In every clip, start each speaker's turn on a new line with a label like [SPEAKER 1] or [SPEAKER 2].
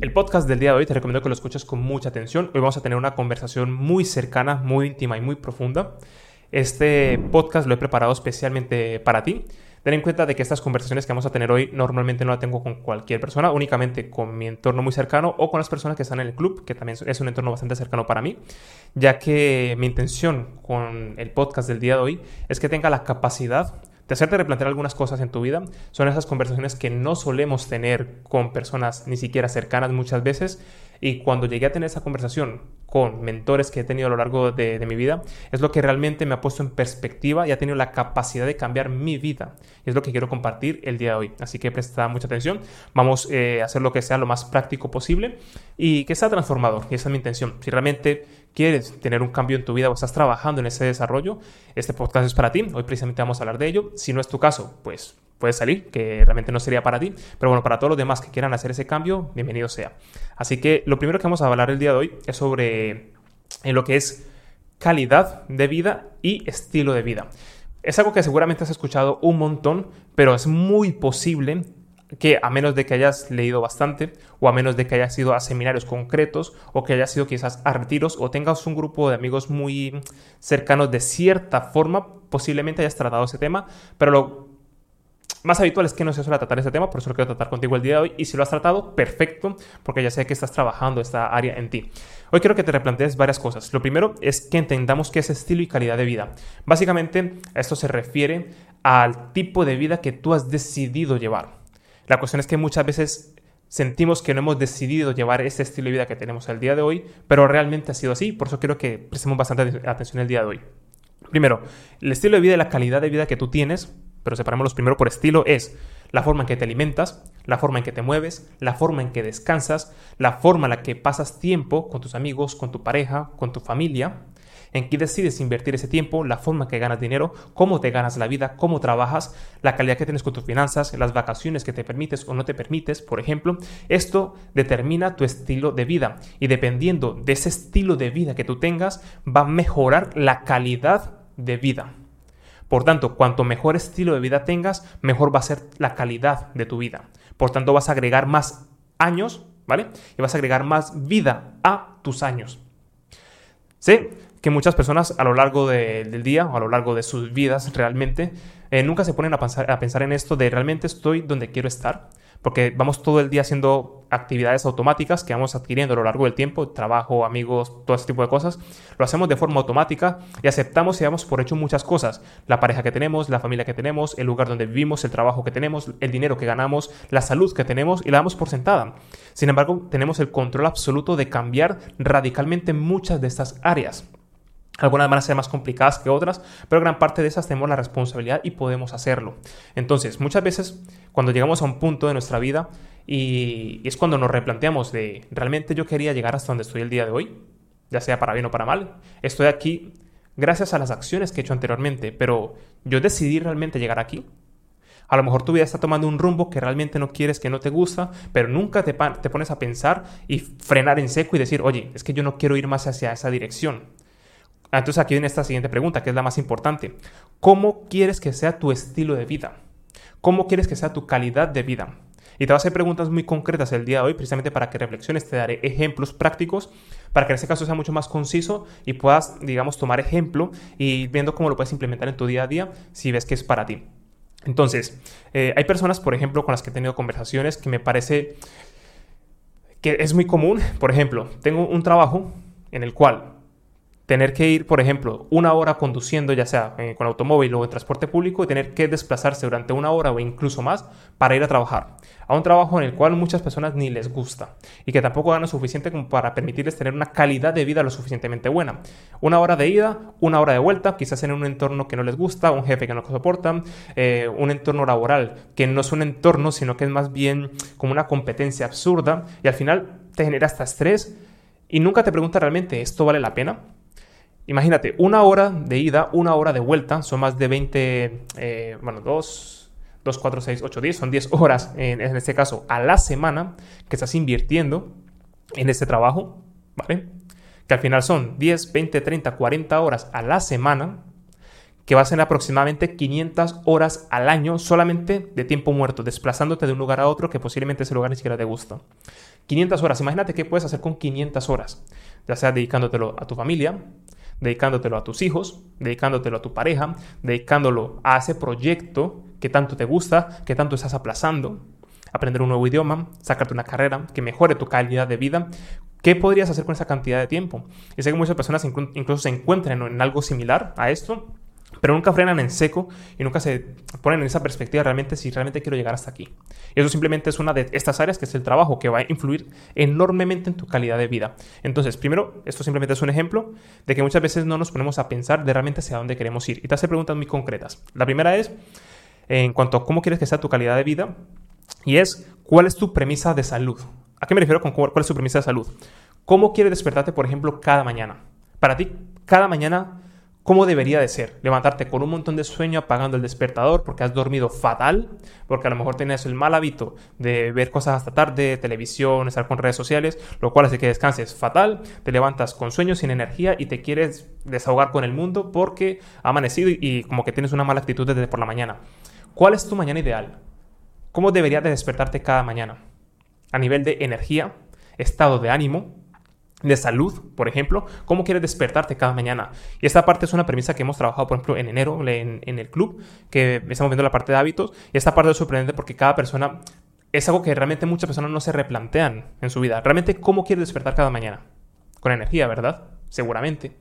[SPEAKER 1] El podcast del día de hoy te recomiendo que lo escuches con mucha atención. Hoy vamos a tener una conversación muy cercana, muy íntima y muy profunda. Este podcast lo he preparado especialmente para ti. Ten en cuenta de que estas conversaciones que vamos a tener hoy normalmente no las tengo con cualquier persona, únicamente con mi entorno muy cercano o con las personas que están en el club, que también es un entorno bastante cercano para mí, ya que mi intención con el podcast del día de hoy es que tenga la capacidad de hacerte replantear algunas cosas en tu vida. Son esas conversaciones que no solemos tener con personas ni siquiera cercanas muchas veces. Y cuando llegué a tener esa conversación con mentores que he tenido a lo largo de, mi vida, es lo que realmente me ha puesto en perspectiva y ha tenido la capacidad de cambiar mi vida. Y es lo que quiero compartir el día de hoy. Así que presta mucha atención. Vamos eh, a hacer lo que sea lo más práctico posible y que sea transformador. Y esa es mi intención. Si realmente quieres tener un cambio en tu vida o estás trabajando en ese desarrollo, este podcast es para ti. Hoy precisamente vamos a hablar de ello. Si no es tu caso, pues puedes salir, que realmente no sería para ti. Pero bueno, para todos los demás que quieran hacer ese cambio, bienvenido sea. Así que lo primero que vamos a hablar el día de hoy es sobre en lo que es calidad de vida y estilo de vida. Es algo que seguramente has escuchado un montón, pero es muy posible que a menos de que hayas leído bastante o a menos de que hayas ido a seminarios concretos o que hayas ido quizás a retiros o tengas un grupo de amigos muy cercanos de cierta forma, posiblemente hayas tratado ese tema, pero lo más habitual es que no se suele tratar ese tema, por eso lo quiero tratar contigo el día de hoy. Y si lo has tratado, perfecto, porque ya sé que estás trabajando esta área en ti. Hoy quiero que te replantees varias cosas. Lo primero es que entendamos qué es estilo y calidad de vida. Básicamente, esto se refiere al tipo de vida que tú has decidido llevar. La cuestión es que muchas veces sentimos que no hemos decidido llevar este estilo de vida que tenemos el día de hoy, pero realmente ha sido así. Por eso quiero que prestemos bastante atención el día de hoy. Primero, el estilo de vida y la calidad de vida que tú tienes, pero separémoslos primero por estilo, es la forma en que te alimentas, la forma en que te mueves, la forma en que descansas, la forma en la que pasas tiempo con tus amigos, con tu pareja, con tu familia, en qué decides invertir ese tiempo, la forma en que ganas dinero, cómo te ganas la vida, cómo trabajas, la calidad que tienes con tus finanzas, las vacaciones que te permites o no te permites, por ejemplo. Esto determina tu estilo de vida y dependiendo de ese estilo de vida que tú tengas, va a mejorar la calidad de vida. Por tanto, cuanto mejor estilo de vida tengas, mejor va a ser la calidad de tu vida. Por tanto, vas a agregar más años, ¿vale? Y vas a agregar más vida a tus años. ¿Sí? que muchas personas a lo largo del día o a lo largo de sus vidas realmente eh, nunca se ponen a pensar en esto de realmente estoy donde quiero estar, porque vamos todo el día haciendo actividades automáticas que vamos adquiriendo a lo largo del tiempo, trabajo, amigos, todo ese tipo de cosas, lo hacemos de forma automática y aceptamos y damos por hecho muchas cosas, la pareja que tenemos, la familia que tenemos, el lugar donde vivimos, el trabajo que tenemos, el dinero que ganamos, la salud que tenemos y la damos por sentada. Sin embargo, tenemos el control absoluto de cambiar radicalmente muchas de estas áreas. Algunas van a ser más complicadas que otras, pero gran parte de esas tenemos la responsabilidad y podemos hacerlo. Entonces, muchas veces cuando llegamos a un punto de nuestra vida y, es cuando nos replanteamos de, ¿realmente yo quería llegar hasta donde estoy el día de hoy? Ya sea para bien o para mal. Estoy aquí gracias a las acciones que he hecho anteriormente, pero yo decidí realmente llegar aquí. A lo mejor tu vida está tomando un rumbo que realmente no quieres, que no te gusta, pero nunca te, te pones a pensar y frenar en seco y decir, oye, es que yo no quiero ir más hacia esa dirección. Entonces aquí viene esta siguiente pregunta, que es la más importante. ¿Cómo quieres que sea tu estilo de vida? ¿Cómo quieres que sea tu calidad de vida? Y te voy a hacer preguntas muy concretas el día de hoy, precisamente para que reflexiones. Te daré ejemplos prácticos para que en este caso sea mucho más conciso y puedas, digamos, tomar ejemplo y viendo cómo lo puedes implementar en tu día a día si ves que es para ti. Entonces, eh, hay personas, por ejemplo, con las que he tenido conversaciones que me parece que es muy común. Por ejemplo, tengo un trabajo en el cual tener que ir, por ejemplo, una hora conduciendo, ya sea eh, con automóvil o en transporte público, y tener que desplazarse durante una hora o incluso más para ir a trabajar. A un trabajo en el cual muchas personas ni les gusta y que tampoco ganan suficiente como para permitirles tener una calidad de vida lo suficientemente buena. Una hora de ida, una hora de vuelta, quizás en un entorno que no les gusta, un jefe que no soportan, eh, un entorno laboral que no es un entorno, sino que es más bien como una competencia absurda y al final te genera hasta estrés y nunca te pregunta realmente, ¿esto vale la pena? Imagínate, una hora de ida, una hora de vuelta, son más de 20, eh, bueno, 2, 2, 4, 6, 8, 10, son 10 horas en, en, este caso a la semana que estás invirtiendo en este trabajo, ¿vale? Que al final son 10, 20, 30, 40 horas a la semana, que va a ser aproximadamente 500 horas al año solamente de tiempo muerto, desplazándote de un lugar a otro que posiblemente ese lugar ni siquiera te gusta. 500 horas, imagínate qué puedes hacer con 500 horas, ya sea dedicándotelo a tu familia, dedicándotelo a tus hijos, dedicándotelo a tu pareja, dedicándolo a ese proyecto que tanto te gusta, que tanto estás aplazando, aprender un nuevo idioma, sacarte una carrera que mejore tu calidad de vida. ¿Qué podrías hacer con esa cantidad de tiempo? Y sé que muchas personas incluso se encuentran en algo similar a esto, pero nunca frenan en seco y nunca se ponen en esa perspectiva realmente si realmente quiero llegar hasta aquí. Y eso simplemente es una de estas áreas que es el trabajo, que va a influir enormemente en tu calidad de vida. Entonces, primero, esto simplemente es un ejemplo de que muchas veces no nos ponemos a pensar de realmente hacia dónde queremos ir. Y te hace preguntas muy concretas. La primera es, en cuanto a cómo quieres que sea tu calidad de vida, y es, ¿cuál es tu premisa de salud? ¿A qué me refiero con cuál es tu premisa de salud? ¿Cómo quieres despertarte, por ejemplo, cada mañana? Para ti, cada mañana ¿Cómo debería de ser? Levantarte con un montón de sueño apagando el despertador porque has dormido fatal, porque a lo mejor tienes el mal hábito de ver cosas hasta tarde, televisión, estar con redes sociales, lo cual hace que descanses fatal, te levantas con sueño, sin energía y te quieres desahogar con el mundo porque ha amanecido y, como que tienes una mala actitud desde por la mañana. ¿Cuál es tu mañana ideal? ¿Cómo deberías de despertarte cada mañana? A nivel de energía, estado de ánimo, de salud, por ejemplo, cómo quieres despertarte cada mañana. Y esta parte es una premisa que hemos trabajado, por ejemplo, en enero en, el club, que estamos viendo la parte de hábitos. Y esta parte es sorprendente porque cada persona es algo que realmente muchas personas no se replantean en su vida. Realmente, ¿cómo quieres despertar cada mañana? Con energía, ¿verdad? Seguramente.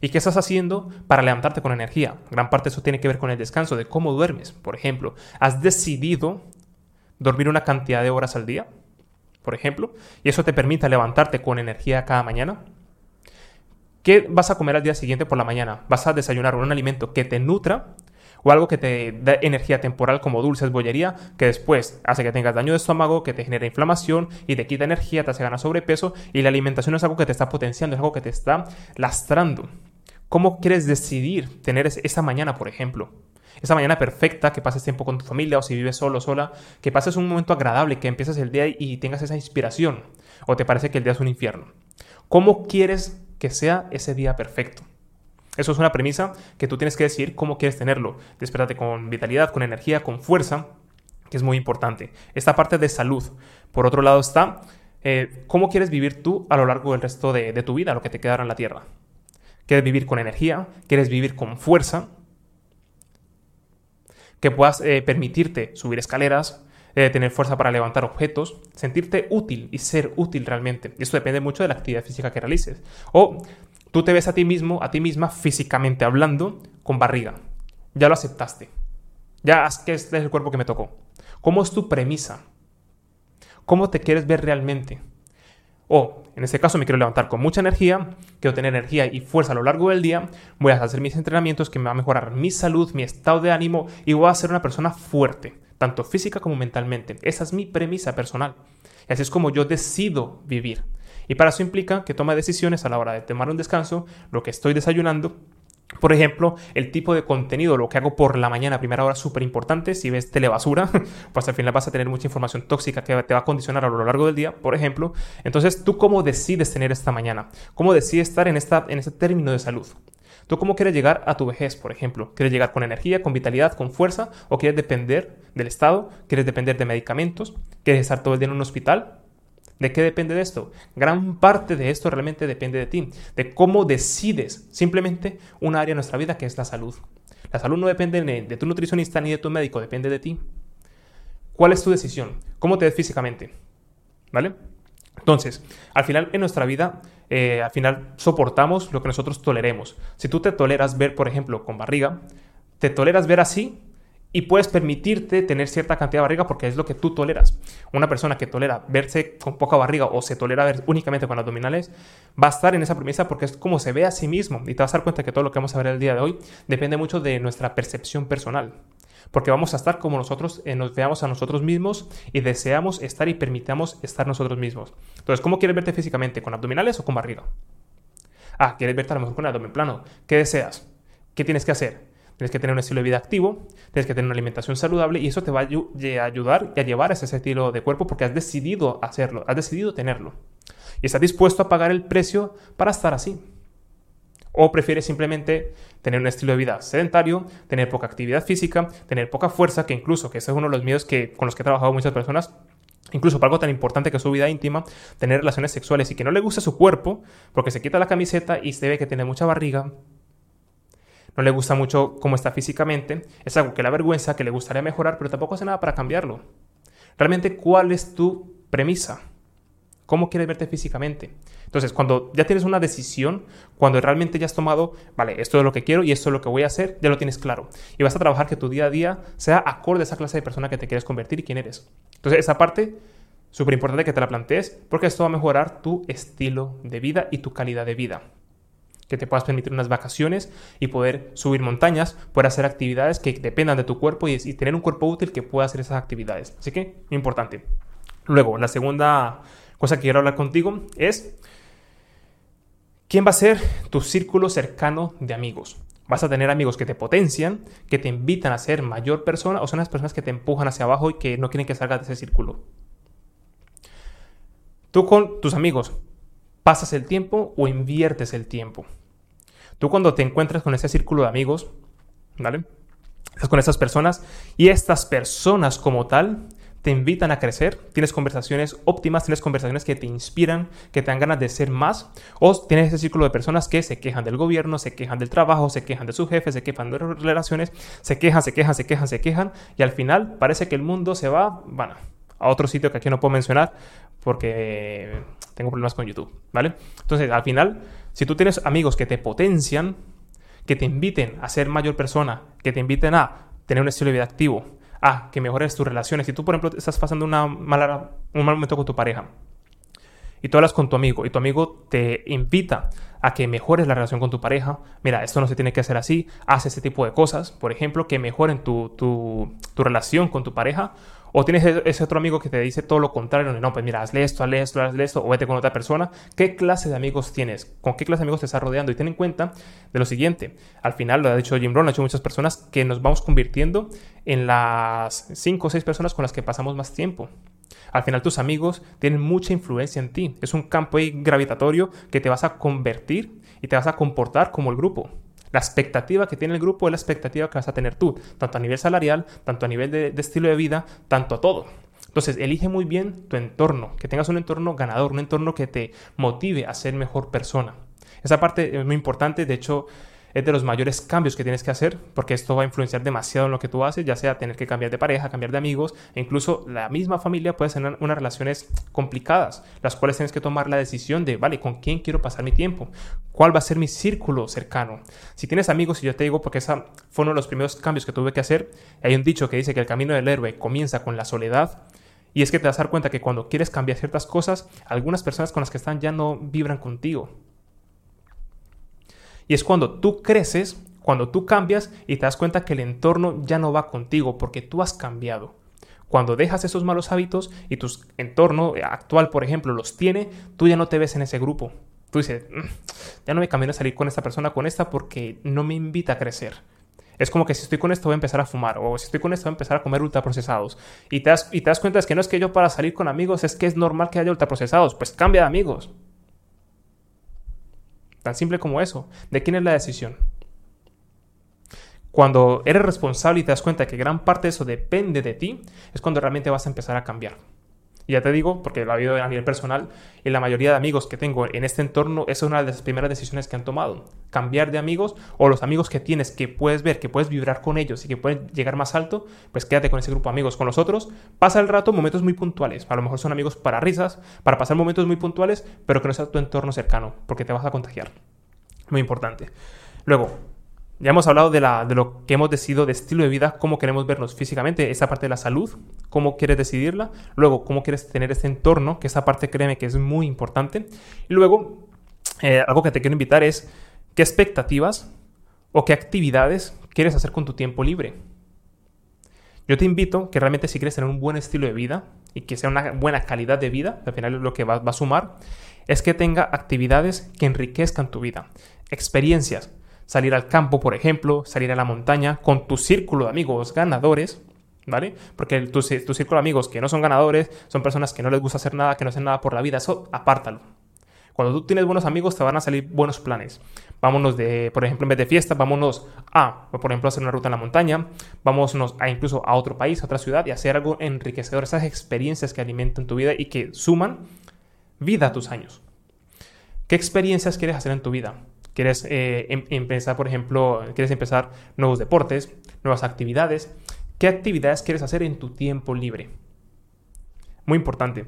[SPEAKER 1] ¿Y qué estás haciendo para levantarte con energía? Gran parte de eso tiene que ver con el descanso, de cómo duermes. Por ejemplo, ¿has decidido dormir una cantidad de horas al día? Por ejemplo, y eso te permite levantarte con energía cada mañana. ¿Qué vas a comer al día siguiente por la mañana? ¿Vas a desayunar un alimento que te nutra o algo que te da energía temporal como dulces, bollería, que después hace que tengas daño de estómago, que te genera inflamación y te quita energía, te hace ganar sobrepeso y la alimentación es algo que te está potenciando, es algo que te está lastrando. ¿Cómo quieres decidir tener esa mañana, por ejemplo? Esa mañana perfecta, que pases tiempo con tu familia o si vives solo sola, que pases un momento agradable, que empieces el día y tengas esa inspiración, o te parece que el día es un infierno. ¿Cómo quieres que sea ese día perfecto? Eso es una premisa que tú tienes que decir cómo quieres tenerlo. Despértate con vitalidad, con energía, con fuerza, que es muy importante. Esta parte de salud. Por otro lado está eh, cómo quieres vivir tú a lo largo del resto de, de tu vida, lo que te quedará en la tierra. ¿Quieres vivir con energía? ¿Quieres vivir con fuerza? Que puedas eh, permitirte subir escaleras, eh, tener fuerza para levantar objetos, sentirte útil y ser útil realmente. Y esto depende mucho de la actividad física que realices. O tú te ves a ti mismo, a ti misma, físicamente hablando, con barriga. Ya lo aceptaste. Ya es que este es el cuerpo que me tocó. ¿Cómo es tu premisa? ¿Cómo te quieres ver realmente? O, en este caso, me quiero levantar con mucha energía, quiero tener energía y fuerza a lo largo del día, voy a hacer mis entrenamientos que me va a mejorar mi salud, mi estado de ánimo y voy a ser una persona fuerte, tanto física como mentalmente. Esa es mi premisa personal. Y así es como yo decido vivir. Y para eso implica que tome decisiones a la hora de tomar un descanso, lo que estoy desayunando, por ejemplo, el tipo de contenido, lo que hago por la mañana primera hora súper importante. Si ves telebasura, pues al final vas a tener mucha información tóxica que te va a condicionar a lo largo del día, por ejemplo. Entonces, ¿tú cómo decides tener esta mañana? ¿Cómo decides estar en, esta, en este término de salud? ¿Tú cómo quieres llegar a tu vejez, por ejemplo? ¿Quieres llegar con energía, con vitalidad, con fuerza? ¿O quieres depender del Estado? ¿Quieres depender de medicamentos? ¿Quieres estar todo el día en un hospital? ¿De qué depende de esto? Gran parte de esto realmente depende de ti, de cómo decides simplemente un área de nuestra vida que es la salud. La salud no depende de tu nutricionista ni de tu médico, depende de ti. ¿Cuál es tu decisión? ¿Cómo te ves físicamente? ¿Vale? Entonces, al final en nuestra vida, eh, al final soportamos lo que nosotros toleremos. Si tú te toleras ver, por ejemplo, con barriga, te toleras ver así, y puedes permitirte tener cierta cantidad de barriga porque es lo que tú toleras. Una persona que tolera verse con poca barriga o se tolera ver únicamente con abdominales va a estar en esa premisa porque es como se ve a sí mismo y te vas a dar cuenta que todo lo que vamos a ver el día de hoy depende mucho de nuestra percepción personal. Porque vamos a estar como nosotros eh, nos veamos a nosotros mismos y deseamos estar y permitamos estar nosotros mismos. Entonces, ¿cómo quieres verte físicamente? ¿Con abdominales o con barriga? Ah, ¿quieres verte a lo mejor con el abdomen plano? ¿Qué deseas? ¿Qué tienes que hacer? Tienes que tener un estilo de vida activo, tienes que tener una alimentación saludable y eso te va a ayudar y a llevar ese estilo de cuerpo porque has decidido hacerlo, has decidido tenerlo. Y estás dispuesto a pagar el precio para estar así. O prefieres simplemente tener un estilo de vida sedentario, tener poca actividad física, tener poca fuerza, que incluso, que ese es uno de los miedos que, con los que he trabajado muchas personas, incluso para algo tan importante que es su vida íntima, tener relaciones sexuales y que no le guste su cuerpo, porque se quita la camiseta y se ve que tiene mucha barriga, no le gusta mucho cómo está físicamente, es algo que le avergüenza, que le gustaría mejorar, pero tampoco hace nada para cambiarlo. Realmente, ¿cuál es tu premisa? ¿Cómo quieres verte físicamente? Entonces, cuando ya tienes una decisión, cuando realmente ya has tomado, vale, esto es lo que quiero y esto es lo que voy a hacer, ya lo tienes claro. Y vas a trabajar que tu día a día sea acorde a esa clase de persona que te quieres convertir y quién eres. Entonces, esa parte, súper importante que te la plantees, porque esto va a mejorar tu estilo de vida y tu calidad de vida que te puedas permitir unas vacaciones y poder subir montañas, poder hacer actividades que dependan de tu cuerpo y, tener un cuerpo útil que pueda hacer esas actividades. Así que, importante. Luego, la segunda cosa que quiero hablar contigo es quién va a ser tu círculo cercano de amigos. Vas a tener amigos que te potencian, que te invitan a ser mayor persona o son las personas que te empujan hacia abajo y que no quieren que salgas de ese círculo. Tú con tus amigos pasas el tiempo o inviertes el tiempo. Tú cuando te encuentras con ese círculo de amigos, ¿vale? Estás con esas personas y estas personas como tal te invitan a crecer, tienes conversaciones óptimas, tienes conversaciones que te inspiran, que te dan ganas de ser más, o tienes ese círculo de personas que se quejan del gobierno, se quejan del trabajo, se quejan de sus jefes, se quejan de relaciones, se quejan, se quejan, se quejan, se quejan, y al final parece que el mundo se va, bueno, a otro sitio que aquí no puedo mencionar porque tengo problemas con YouTube, ¿vale? Entonces, al final, si tú tienes amigos que te potencian, que te inviten a ser mayor persona, que te inviten a tener un estilo de vida activo, a que mejores tus relaciones, si tú, por ejemplo, estás pasando un mal momento con tu pareja y tú hablas con tu amigo y tu amigo te invita a que mejores la relación con tu pareja, mira, esto no se tiene que hacer así, haz ese tipo de cosas, por ejemplo, que mejoren tu relación con tu pareja, o tienes e-, ese otro amigo que te dice todo lo contrario, no, pues mira, hazle esto, hazle esto, hazle esto, o vete con otra persona. ¿Qué clase de amigos tienes? ¿Con qué clase de amigos te estás rodeando? Y ten en cuenta de lo siguiente. Al final, lo ha dicho Jim Brown, lo ha dicho muchas personas, que nos vamos convirtiendo en las 5 o 6 personas con las que pasamos más tiempo. Al final tus amigos tienen mucha influencia en ti. Es un campo gravitatorio que te vas a convertir y te vas a comportar como el grupo. La expectativa que tiene el grupo es la expectativa que vas a tener tú, tanto a nivel salarial, tanto a nivel de, estilo de vida, tanto a todo. Entonces, elige muy bien tu entorno, que tengas un entorno ganador, un entorno que te motive a ser mejor persona. Esa parte es muy importante, de hecho, es de los mayores cambios que tienes que hacer, porque esto va a influenciar demasiado en lo que tú haces, ya sea tener que cambiar de pareja, cambiar de amigos, e incluso la misma familia puede tener unas relaciones complicadas, las cuales tienes que tomar la decisión de, vale, ¿con quién quiero pasar mi tiempo? ¿Cuál va a ser mi círculo cercano? Si tienes amigos, y yo te digo, porque esa fue uno de los primeros cambios que tuve que hacer, hay un dicho que dice que el camino del héroe comienza con la soledad, y es que te vas a dar cuenta que cuando quieres cambiar ciertas cosas, algunas personas con las que están ya no vibran contigo. Y es cuando tú creces, cuando tú cambias y te das cuenta que el entorno ya no va contigo porque tú has cambiado. Cuando dejas esos malos hábitos y tu entorno actual, por ejemplo, los tiene, tú ya no te ves en ese grupo. Tú dices, mm, ya no me camino a salir con esta persona, con esta, porque no me invita a crecer. Es como que si estoy con esto voy a empezar a fumar, o si estoy con esto voy a empezar a comer ultraprocesados. Y te das, y te das cuenta es que no es que yo para salir con amigos es que es normal que haya ultraprocesados, pues cambia de amigos. Tan simple como eso. ¿De quién es la decisión? Cuando eres responsable y te das cuenta que gran parte de eso depende de ti, es cuando realmente vas a empezar a cambiar. Ya te digo, porque lo ha habido a nivel personal, y la mayoría de amigos que tengo en este entorno, es una de las primeras decisiones que han tomado. Cambiar de amigos o los amigos que tienes, que puedes ver, que puedes vibrar con ellos y que pueden llegar más alto, pues quédate con ese grupo de amigos. Con los otros, pasa el rato momentos muy puntuales. A lo mejor son amigos para risas, para pasar momentos muy puntuales, pero que no sea tu entorno cercano, porque te vas a contagiar. Muy importante. Luego, ya hemos hablado de, la, de, lo que hemos decidido de estilo de vida, cómo queremos vernos físicamente, esa parte de la salud, cómo quieres decidirla. Luego, cómo quieres tener este entorno, que esa parte créeme que es muy importante. Y luego, eh, algo que te quiero invitar es qué expectativas o qué actividades quieres hacer con tu tiempo libre. Yo te invito que realmente si quieres tener un buen estilo de vida y que sea una buena calidad de vida, al final lo que va a sumar, es que tenga actividades que enriquezcan tu vida, experiencias salir al campo, por ejemplo, salir a la montaña con tu círculo de amigos ganadores, ¿vale? Porque tu, círculo de amigos que no son ganadores son personas que no les gusta hacer nada, que no hacen nada por la vida, eso apártalo. Cuando tú tienes buenos amigos, te van a salir buenos planes. Vámonos de, por ejemplo, en vez de fiesta, vámonos a, por ejemplo, hacer una ruta en la montaña, vámonos a incluso a otro país, a otra ciudad y hacer algo enriquecedor, esas experiencias que alimentan tu vida y que suman vida a tus años. ¿Qué experiencias quieres hacer en tu vida? ¿Quieres eh, em, empezar, por ejemplo, quieres empezar nuevos deportes, nuevas actividades? ¿Qué actividades quieres hacer en tu tiempo libre? Muy importante.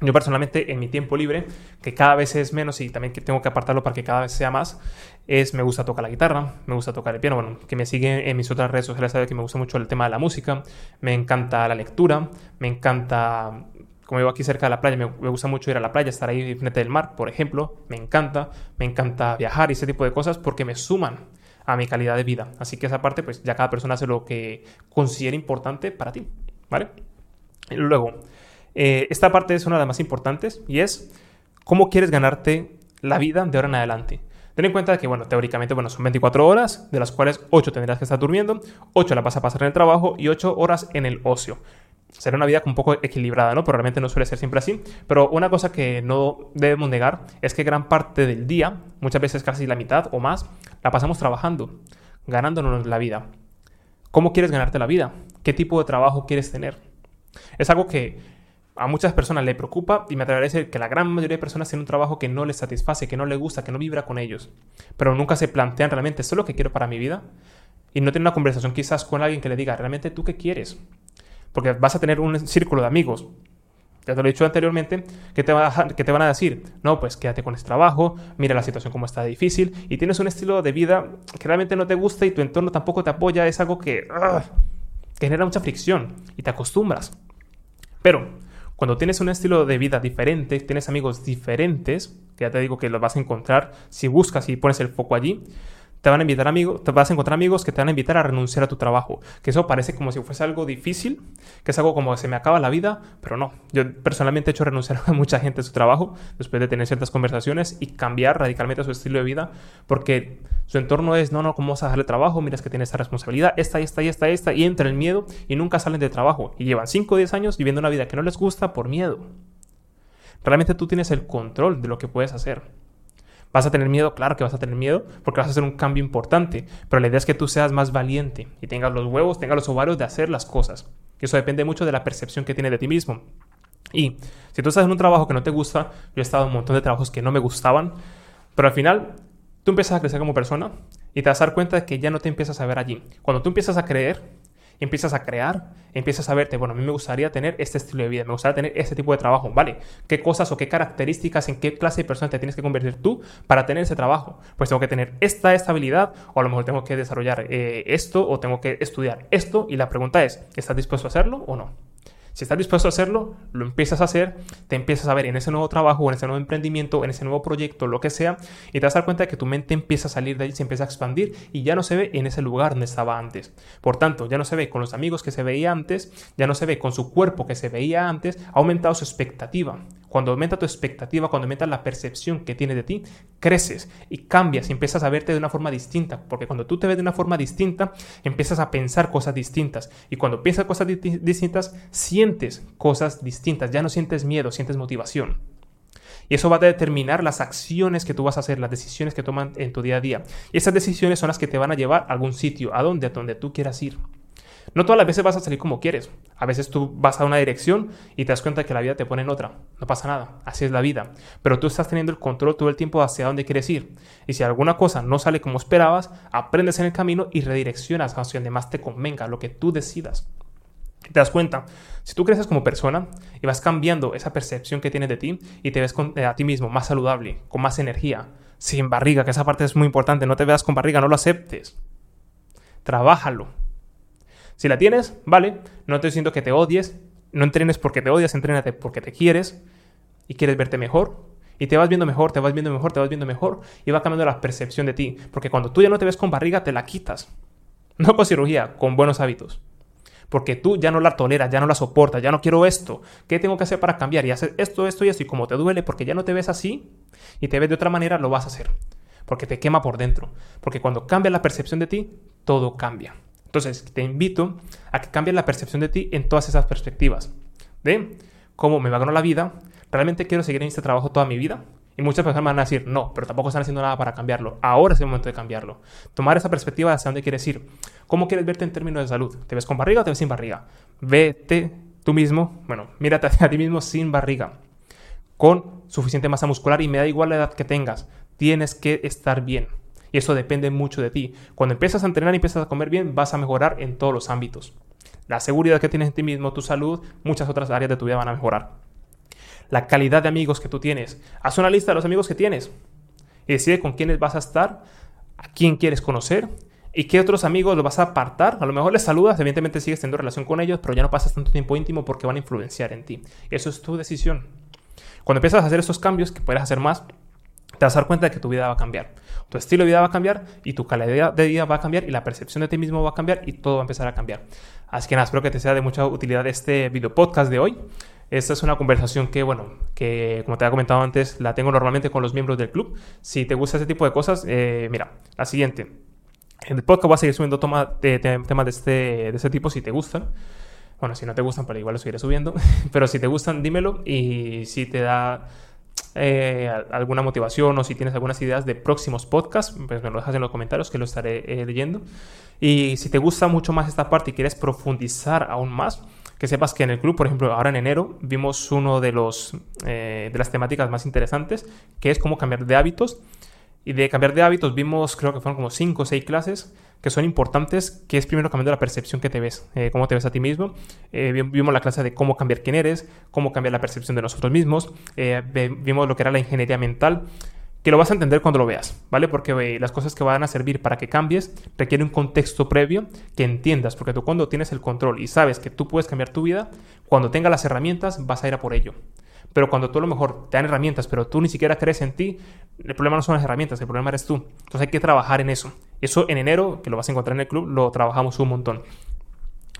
[SPEAKER 1] Yo personalmente en mi tiempo libre, que cada vez es menos y también que tengo que apartarlo para que cada vez sea más, es me gusta tocar la guitarra, me gusta tocar el piano. Bueno, que me sigue en mis otras redes sociales sabe que me gusta mucho el tema de la música, me encanta la lectura, me encanta, como vivo aquí cerca de la playa, me, gusta mucho ir a la playa, estar ahí frente del mar, por ejemplo, me encanta, me encanta viajar y ese tipo de cosas porque me suman a mi calidad de vida. Así que esa parte, pues ya cada persona hace lo que considere importante para ti, ¿vale? Y luego, eh, esta parte es una de las más importantes y es cómo quieres ganarte la vida de ahora en adelante. Ten en cuenta que, bueno, teóricamente, bueno, son 24 horas, de las cuales 8 tendrás que estar durmiendo, 8 la vas a pasar en el trabajo y 8 horas en el ocio. Será una vida un poco equilibrada, ¿no? Pero realmente no suele ser siempre así. Pero una cosa que no debemos negar es que gran parte del día, muchas veces casi la mitad o más, la pasamos trabajando, ganándonos la vida. ¿Cómo quieres ganarte la vida? ¿Qué tipo de trabajo quieres tener? Es algo que a muchas personas le preocupa y me atrevería a decir que la gran mayoría de personas tienen un trabajo que no les satisface, que no les gusta, que no vibra con ellos, pero nunca se plantean realmente, ¿esto es lo que quiero para mi vida? Y no tienen una conversación quizás con alguien que le diga, ¿realmente tú qué quieres? Porque vas a tener un círculo de amigos, ya te lo he dicho anteriormente, que te, te van a decir, no, pues quédate con este trabajo, mira la situación como está difícil, y tienes un estilo de vida que realmente no te gusta y tu entorno tampoco te apoya, es algo que, ¡ah! genera mucha fricción y te acostumbras. Pero cuando tienes un estilo de vida diferente, tienes amigos diferentes, que ya te digo que los vas a encontrar si buscas y pones el foco allí, te van a invitar amigos, te vas a encontrar amigos que te van a invitar a renunciar a tu trabajo. Que eso parece como si fuese algo difícil, que es algo como se me acaba la vida, pero no. Yo personalmente he hecho renunciar a mucha gente a su trabajo después de tener ciertas conversaciones y cambiar radicalmente su estilo de vida, porque su entorno es, no, no, ¿cómo vas a darle trabajo? Mira, es que tiene esta responsabilidad, esta, esta, esta, esta, y entra el miedo y nunca salen de trabajo. Y llevan 5 o 10 años viviendo una vida que no les gusta por miedo. Realmente tú tienes el control de lo que puedes hacer. ¿Vas a tener miedo? Claro que vas a tener miedo porque vas a hacer un cambio importante, pero la idea es que tú seas más valiente y tengas los huevos, tengas los ovarios de hacer las cosas. Y eso depende mucho de la percepción que tienes de ti mismo. Y si tú estás en un trabajo que no te gusta, yo he estado en un montón de trabajos que no me gustaban, pero al final tú empiezas a crecer como persona y te vas a dar cuenta de que ya no te empiezas a ver allí. Cuando tú empiezas a creer, empiezas a crear, empiezas a verte, bueno, a mí me gustaría tener este estilo de vida, me gustaría tener este tipo de trabajo, ¿vale? ¿Qué cosas o qué características, en qué clase de persona te tienes que convertir tú para tener ese trabajo? Pues tengo que tener esta estabilidad o a lo mejor tengo que desarrollar eh, esto o tengo que estudiar esto y la pregunta es, ¿estás dispuesto a hacerlo o no? Si estás dispuesto a hacerlo, lo empiezas a hacer, te empiezas a ver en ese nuevo trabajo, en ese nuevo emprendimiento, en ese nuevo proyecto, lo que sea, y te vas a dar cuenta de que tu mente empieza a salir de ahí, se empieza a expandir y ya no se ve en ese lugar donde estaba antes. Por tanto, ya no se ve con los amigos que se veía antes, ya no se ve con su cuerpo que se veía antes, ha aumentado su expectativa. Cuando aumenta tu expectativa, cuando aumenta la percepción que tienes de ti, creces y cambias y empiezas a verte de una forma distinta. Porque cuando tú te ves de una forma distinta, empiezas a pensar cosas distintas. Y cuando piensas cosas distintas, sientes cosas distintas. Ya no sientes miedo, sientes motivación. Y eso va a determinar las acciones que tú vas a hacer, las decisiones que toman en tu día a día. Y esas decisiones son las que te van a llevar a algún sitio, a a donde tú quieras ir. No todas las veces vas a salir como quieres. A veces tú vas a una dirección y te das cuenta que la vida te pone en otra. No pasa nada. Así es la vida. Pero tú estás teniendo el control todo el tiempo hacia dónde quieres ir. Y si alguna cosa no sale como esperabas, aprendes en el camino y redireccionas hacia donde más te convenga, lo que tú decidas. Te das cuenta, si tú creces como persona y vas cambiando esa percepción que tienes de ti y te ves eh, a ti mismo más saludable, con más energía, sin barriga, que esa parte es muy importante, no te veas con barriga, no lo aceptes. Trabájalo, si la tienes, vale, no te diciendo que te odies, no entrenes porque te odias, entrénate porque te quieres y quieres verte mejor. Y te vas viendo mejor, te vas viendo mejor, te vas viendo mejor y va cambiando la percepción de ti. Porque cuando tú ya no te ves con barriga, te la quitas. No con cirugía, con buenos hábitos. Porque tú ya no la toleras, ya no la soportas, ya no quiero esto. ¿Qué tengo que hacer para cambiar? Y hacer esto, esto y esto. Y como te duele porque ya no te ves así y te ves de otra manera, lo vas a hacer. Porque te quema por dentro. Porque cuando cambia la percepción de ti, todo cambia. Entonces, te invito a que cambies la percepción de ti en todas esas perspectivas. De cómo me va a la vida, realmente quiero seguir en este trabajo toda mi vida, Y muchas personas van a decir, no, pero tampoco están haciendo nada para cambiarlo. Ahora es el momento de cambiarlo. Tomar esa perspectiva hacia dónde quieres ir. ¿Cómo quieres verte en términos de salud? ¿Te ves con barriga o te ves sin barriga? Vete tú mismo, bueno, mírate a ti mismo sin barriga, con suficiente masa muscular y me da igual la edad que tengas. Tienes que estar bien. Y eso depende mucho de ti. Cuando empiezas a entrenar y empiezas a comer bien, vas a mejorar en todos los ámbitos. La seguridad que tienes en ti mismo, tu salud, muchas otras áreas de tu vida van a mejorar. La calidad de amigos que tú tienes. Haz una lista de los amigos que tienes y decide con quiénes vas a estar, a quién quieres conocer y qué otros amigos los vas a apartar. A lo mejor les saludas, evidentemente sigues teniendo relación con ellos, pero ya no pasas tanto tiempo íntimo porque van a influenciar en ti. Eso es tu decisión. Cuando empiezas a hacer estos cambios, que puedes hacer más, te vas a dar cuenta de que tu vida va a cambiar. Tu estilo de vida va a cambiar y tu calidad de vida va a cambiar y la percepción de ti mismo va a cambiar y todo va a empezar a cambiar. Así que nada, espero que te sea de mucha utilidad este video podcast de hoy. Esta es una conversación que, bueno, que como te había comentado antes, la tengo normalmente con los miembros del club. Si te gusta ese tipo de cosas, eh, mira, la siguiente. En el podcast voy a seguir subiendo de, temas de este, de este tipo si te gustan. Bueno, si no te gustan, pero igual lo seguiré subiendo. pero si te gustan, dímelo. Y si te da eh, alguna motivación o si tienes algunas ideas de próximos podcasts, pues me lo dejas en los comentarios que lo estaré eh, leyendo. Y si te gusta mucho más esta parte y quieres profundizar aún más, que sepas que en el club, por ejemplo, ahora en enero vimos uno de, los, eh, de las temáticas más interesantes, que es cómo cambiar de hábitos. Y de cambiar de hábitos vimos, creo que fueron como 5 o 6 clases que son importantes, que es primero cambiando la percepción que te ves, eh, cómo te ves a ti mismo. Eh, vimos la clase de cómo cambiar quién eres, cómo cambiar la percepción de nosotros mismos. vimos lo que era la ingeniería mental que lo vas a entender cuando lo veas, ¿vale? Porque las cosas que van a servir para que cambies requieren un contexto previo que entiendas, porque tú cuando tienes el control y sabes que tú puedes cambiar tu vida, cuando tengas las herramientas vas a ir a por ello. Pero cuando tú a lo mejor te dan herramientas, pero tú ni siquiera crees en ti, el problema no son las herramientas, el problema eres tú. Entonces hay que trabajar en eso. Eso en enero, que lo vas a encontrar en el club, lo trabajamos un montón.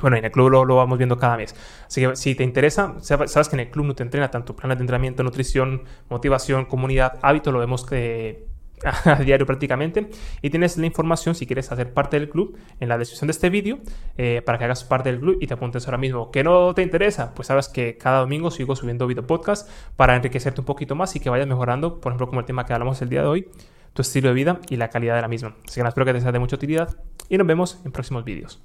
[SPEAKER 1] Bueno, en el club lo, vamos viendo cada mes. Así que si te interesa, sabes que en el club no te entrena tanto planes de entrenamiento, nutrición, motivación, comunidad, hábito, lo vemos que a diario prácticamente. Y tienes la información si quieres hacer parte del club en la descripción de este vídeo eh, para que hagas parte del club y te apuntes ahora mismo. Que no te interesa pues sabes que cada domingo sigo subiendo video podcast para enriquecerte un poquito más y que vayas mejorando por ejemplo como el tema que hablamos el día de hoy tu estilo de vida y la calidad de la misma. Así que espero que te sea de mucha utilidad y nos vemos en próximos vídeos